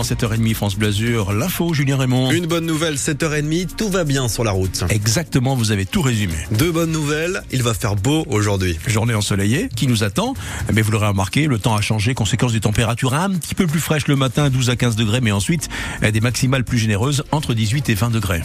avant 7h30 France Blasure, l'info Julien Raymond. Une bonne nouvelle, 7h30, tout va bien sur la route. Exactement, vous avez tout résumé. Deux bonnes nouvelles, il va faire beau aujourd'hui. Journée ensoleillée qui nous attend. Mais vous l'aurez remarqué, le temps a changé, conséquence des températures un petit peu plus fraîches le matin, 12 à 15 degrés, mais ensuite des maximales plus généreuses entre 18 et 20 degrés.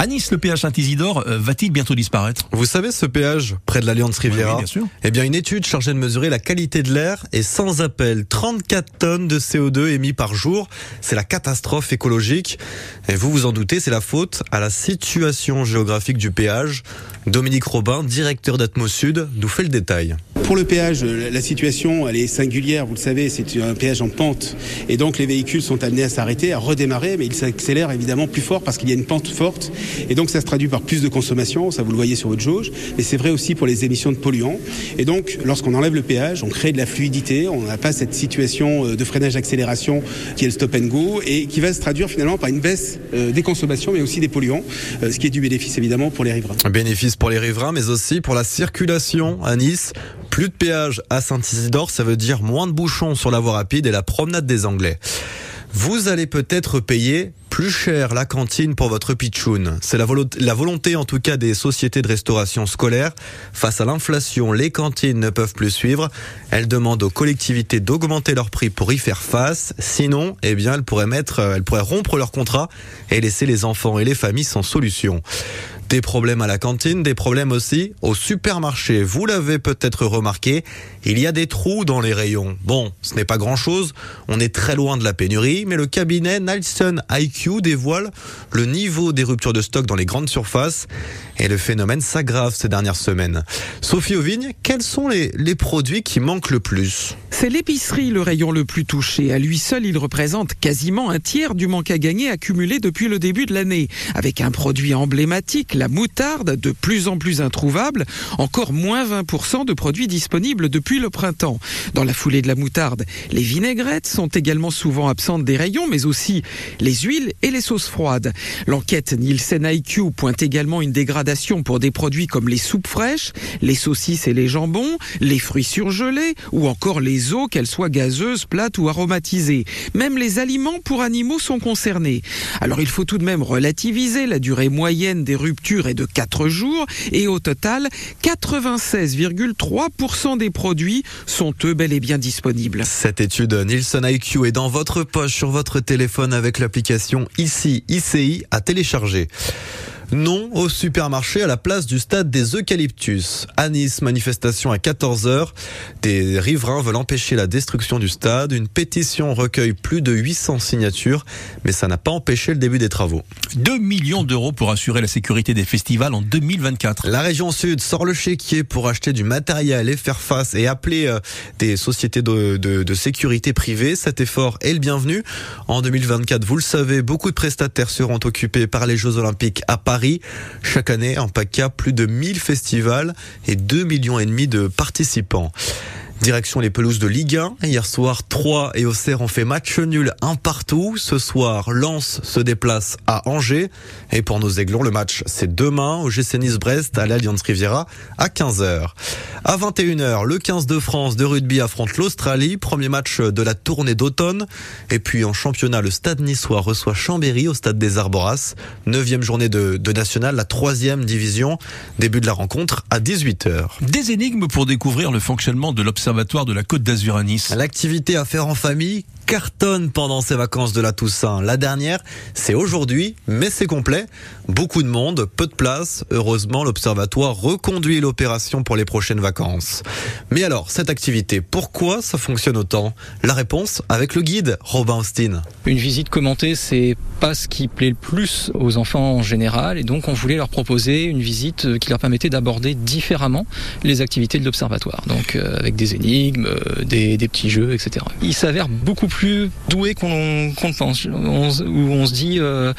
À Nice, le péage Saint-Isidore euh, va-t-il bientôt disparaître? Vous savez ce péage près de l'Alliance Riviera Oui, bien sûr. Eh bien, une étude chargée de mesurer la qualité de l'air est sans appel. 34 tonnes de CO2 émis par jour. C'est la catastrophe écologique. Et vous vous en doutez, c'est la faute à la situation géographique du péage. Dominique Robin, directeur d'Atmos Sud, nous fait le détail. Pour le péage, la situation elle est singulière, vous le savez, c'est un péage en pente. Et donc les véhicules sont amenés à s'arrêter, à redémarrer, mais ils s'accélèrent évidemment plus fort parce qu'il y a une pente forte. Et donc ça se traduit par plus de consommation, ça vous le voyez sur votre jauge, mais c'est vrai aussi pour les émissions de polluants. Et donc lorsqu'on enlève le péage, on crée de la fluidité, on n'a pas cette situation de freinage-accélération qui est le stop and go et qui va se traduire finalement par une baisse des consommations mais aussi des polluants, ce qui est du bénéfice évidemment pour les riverains. Un bénéfice pour les riverains mais aussi pour la circulation à Nice. Plus de péage à Saint-Isidore, ça veut dire moins de bouchons sur la voie rapide et la promenade des Anglais. Vous allez peut-être payer plus cher la cantine pour votre pitchoun. C'est la, volonté en tout cas des sociétés de restauration scolaire. Face à l'inflation, les cantines ne peuvent plus suivre. Elles demandent aux collectivités d'augmenter leurs prix pour y faire face. Sinon, eh bien, elles pourraient mettre, elles pourraient rompre leur contrat et laisser les enfants et les familles sans solution. Des problèmes à la cantine, des problèmes aussi au supermarché. Vous l'avez peut-être remarqué, il y a des trous dans les rayons. Bon, ce n'est pas grand-chose, on est très loin de la pénurie, mais le cabinet Nielsen IQ dévoile le niveau des ruptures de stock dans les grandes surfaces et le phénomène s'aggrave ces dernières semaines. Sophie Auvigne, quels sont les, les produits qui manquent le plus? C'est l'épicerie le rayon le plus touché. À lui seul, il représente quasiment un tiers du manque à gagner accumulé depuis le début de l'année. Avec un produit emblématique, la moutarde, de plus en plus introuvable, encore moins 20% de produits disponibles depuis le printemps. Dans la foulée de la moutarde, les vinaigrettes sont également souvent absentes des rayons, mais aussi les huiles et les sauces froides. L'enquête Nielsen IQ pointe également une dégradation pour des produits comme les soupes fraîches, les saucisses et les jambons, les fruits surgelés ou encore les eaux, qu'elles soient gazeuses, plates ou aromatisées. Même les aliments pour animaux sont concernés. Alors il faut tout de même relativiser. La durée moyenne des ruptures est de 4 jours et au total, 96,3% des produits sont eux bel et bien disponibles. Cette étude Nielsen IQ est dans votre poche sur votre téléphone avec l'application ICI ICI à télécharger. Non au supermarché à la place du stade des Eucalyptus. À Nice, manifestation à 14h. Des riverains veulent empêcher la destruction du stade. Une pétition recueille plus de 800 signatures, mais ça n'a pas empêché le début des travaux. 2 millions d'euros pour assurer la sécurité des festivals en 2024. La région sud sort le chéquier pour acheter du matériel et faire face et appeler euh, des sociétés de, de, de sécurité privée. Cet effort est le bienvenu. En 2024, vous le savez, beaucoup de prestataires seront occupés par les Jeux Olympiques à Paris. Chaque année, en PACA, plus de 1000 festivals et 2 millions et demi de participants. Direction les pelouses de Ligue 1. Hier soir, 3 et Auxerre ont fait match nul un partout. Ce soir, Lens se déplace à Angers. Et pour nos aiglons, le match, c'est demain au GC Nice-Brest à l'Alliance Riviera à 15h. À 21h, le 15 de France de rugby affronte l'Australie. Premier match de la tournée d'automne. Et puis en championnat, le stade niçois reçoit Chambéry au stade des Arboras. Neuvième journée de, de nationale, la troisième division. Début de la rencontre à 18h. Des énigmes pour découvrir le fonctionnement de l'observatoire de la Côte d'Azur à Nice. L'activité à faire en famille cartonne pendant ces vacances de la Toussaint. La dernière, c'est aujourd'hui, mais c'est complet. Beaucoup de monde, peu de place. Heureusement, l'Observatoire reconduit l'opération pour les prochaines vacances. Mais alors, cette activité, pourquoi ça fonctionne autant? La réponse avec le guide Robin Austin. Une visite commentée, c'est pas ce qui plaît le plus aux enfants en général, et donc on voulait leur proposer une visite qui leur permettait d'aborder différemment les activités de l'Observatoire. Donc euh, avec des énigmes, euh, des, des, petits jeux, etc. Il s'avère beaucoup plus doué qu'on qu pense. On, où on se dit, euh,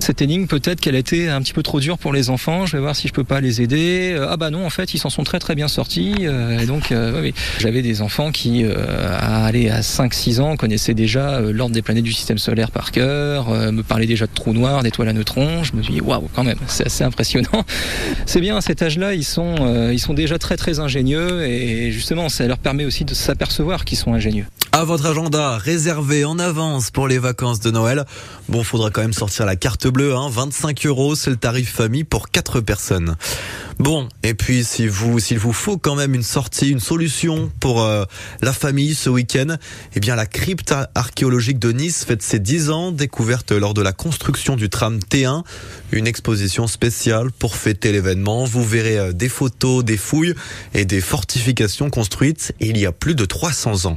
cette énigme, peut-être qu'elle a été un petit peu trop dure pour les enfants, je vais voir si je peux pas les aider. Ah bah non, en fait, ils s'en sont très très bien sortis. Et donc, euh, oui, j'avais des enfants qui, euh, à à 5-6 ans, connaissaient déjà l'ordre des planètes du système solaire par cœur, me parlaient déjà de trous noirs, d'étoiles à neutrons. Je me suis dit, waouh, quand même, c'est assez impressionnant. C'est bien, à cet âge-là, ils sont, ils sont déjà très très ingénieux et justement, ça leur permet aussi de s'apercevoir qu'ils sont ingénieux. À votre agenda réservé en avance pour les vacances de Noël. Bon, faudra quand même sortir la carte bleue, hein. 25 euros, c'est le tarif famille pour 4 personnes. Bon, et puis si vous, s'il vous faut quand même une sortie, une solution pour euh, la famille ce week-end, eh bien la crypte archéologique de Nice fête ses 10 ans, découverte lors de la construction du tram T1, une exposition spéciale pour fêter l'événement. Vous verrez euh, des photos, des fouilles et des fortifications construites il y a plus de 300 ans.